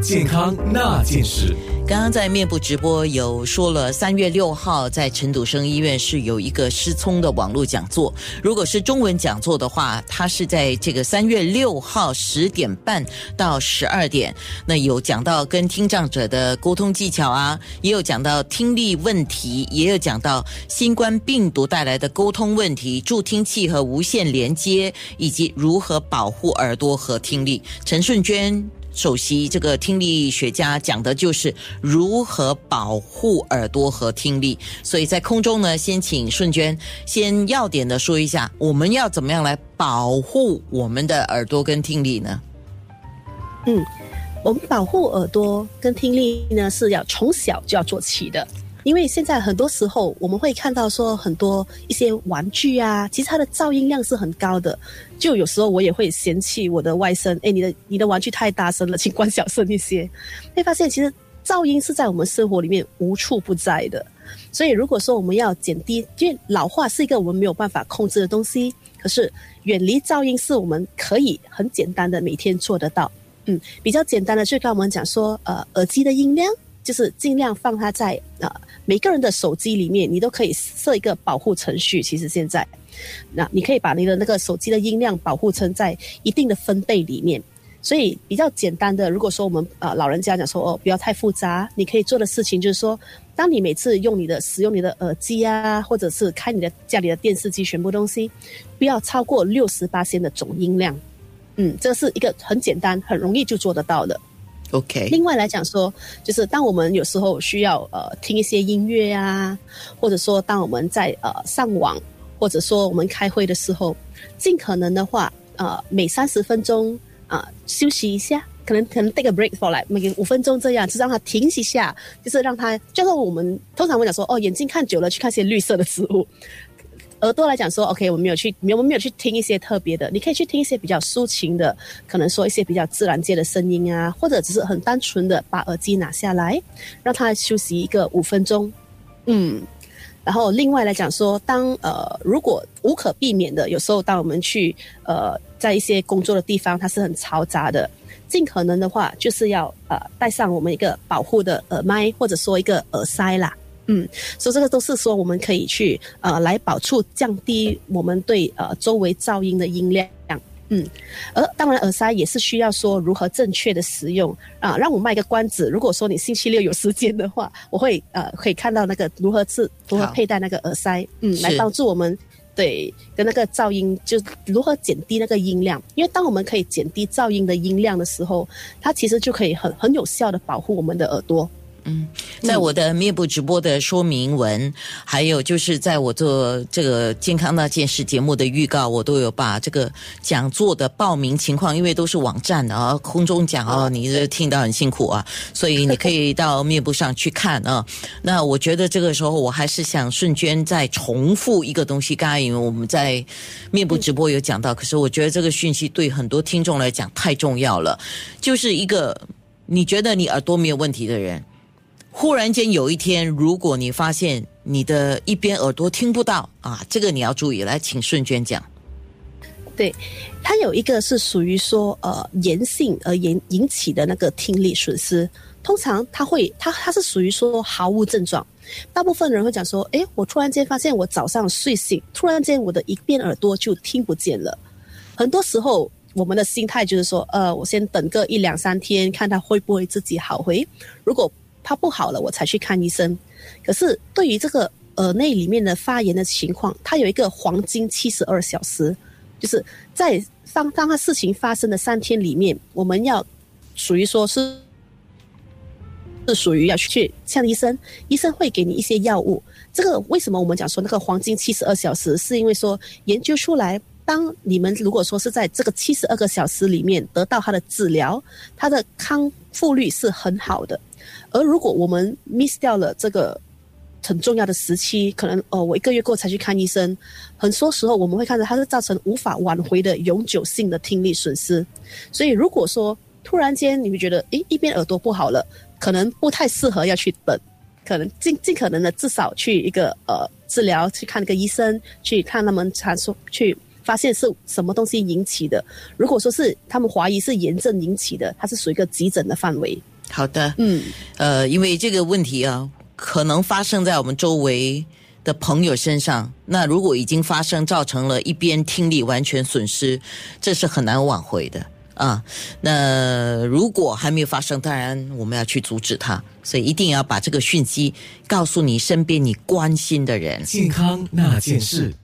健康那件事。刚刚在面部直播有说了，三月六号在陈笃生医院是有一个失聪的网络讲座。如果是中文讲座的话，它是在这个三月六号十点半到十二点。那有讲到跟听障者的沟通技巧啊，也有讲到听力问题，也有讲到新冠病毒带来的沟通问题、助听器和无线连接，以及如何保护耳朵和听力。陈顺娟。首席这个听力学家讲的就是如何保护耳朵和听力，所以在空中呢，先请顺娟先要点的说一下，我们要怎么样来保护我们的耳朵跟听力呢？嗯，我们保护耳朵跟听力呢，是要从小就要做起的。因为现在很多时候我们会看到说很多一些玩具啊，其实它的噪音量是很高的。就有时候我也会嫌弃我的外甥，哎，你的你的玩具太大声了，请关小声一些。会发现其实噪音是在我们生活里面无处不在的。所以如果说我们要减低，因为老化是一个我们没有办法控制的东西，可是远离噪音是我们可以很简单的每天做得到。嗯，比较简单的就跟我们讲说，呃，耳机的音量。就是尽量放它在呃每个人的手机里面，你都可以设一个保护程序。其实现在，那你可以把你的那个手机的音量保护成在一定的分贝里面。所以比较简单的，如果说我们呃老人家讲说哦不要太复杂，你可以做的事情就是说，当你每次用你的使用你的耳机啊，或者是开你的家里的电视机，全部东西不要超过六十八线的总音量。嗯，这是一个很简单、很容易就做得到的。OK，另外来讲说，就是当我们有时候需要呃听一些音乐啊，或者说当我们在呃上网，或者说我们开会的时候，尽可能的话，呃每三十分钟啊休息一下，可能可能 take a break for 来每五分钟这样，就让它停一下，就是让它，就是我们通常会讲说，哦眼睛看久了去看些绿色的植物。耳朵来讲说，OK，我们没有去，我们没有去听一些特别的，你可以去听一些比较抒情的，可能说一些比较自然界的声音啊，或者只是很单纯的把耳机拿下来，让它休息一个五分钟，嗯，然后另外来讲说，当呃如果无可避免的，有时候当我们去呃在一些工作的地方，它是很嘈杂的，尽可能的话就是要呃带上我们一个保护的耳麦，或者说一个耳塞啦。嗯，所以这个都是说我们可以去呃来保处降低我们对呃周围噪音的音量。嗯，而当然耳塞也是需要说如何正确的使用啊。让我卖个关子，如果说你星期六有时间的话，我会呃可以看到那个如何是如何佩戴那个耳塞，嗯，来帮助我们对跟那个噪音就如何减低那个音量。因为当我们可以减低噪音的音量的时候，它其实就可以很很有效的保护我们的耳朵。嗯，在我的面部直播的说明文，还有就是在我做这个健康那件事节目的预告，我都有把这个讲座的报名情况，因为都是网站的啊，空中讲啊，你这听到很辛苦啊，所以你可以到面部上去看啊。那我觉得这个时候，我还是想瞬间再重复一个东西，刚才因为我们在面部直播有讲到，可是我觉得这个讯息对很多听众来讲太重要了，就是一个你觉得你耳朵没有问题的人。忽然间有一天，如果你发现你的一边耳朵听不到啊，这个你要注意。来，请顺娟讲。对，它有一个是属于说呃炎性而引引起的那个听力损失，通常它会它它是属于说毫无症状。大部分人会讲说，哎，我突然间发现我早上睡醒，突然间我的一边耳朵就听不见了。很多时候我们的心态就是说，呃，我先等个一两三天，看它会不会自己好回。如果他不好了，我才去看医生。可是对于这个耳内里面的发炎的情况，它有一个黄金七十二小时，就是在当当它事情发生的三天里面，我们要属于说是是属于要去向医生，医生会给你一些药物。这个为什么我们讲说那个黄金七十二小时，是因为说研究出来，当你们如果说是在这个七十二个小时里面得到它的治疗，它的康复率是很好的。而如果我们 miss 掉了这个很重要的时期，可能哦，我一个月过才去看医生，很多时候我们会看到它是造成无法挽回的永久性的听力损失。所以如果说突然间你会觉得，诶，一边耳朵不好了，可能不太适合要去等，可能尽尽可能的至少去一个呃治疗，去看一个医生，去看他们查说去。发现是什么东西引起的。如果说是他们怀疑是炎症引起的，它是属于一个急诊的范围。好的，嗯，呃，因为这个问题啊，可能发生在我们周围的朋友身上。那如果已经发生，造成了一边听力完全损失，这是很难挽回的啊。那如果还没有发生，当然我们要去阻止它，所以一定要把这个讯息告诉你身边你关心的人。健康那件事。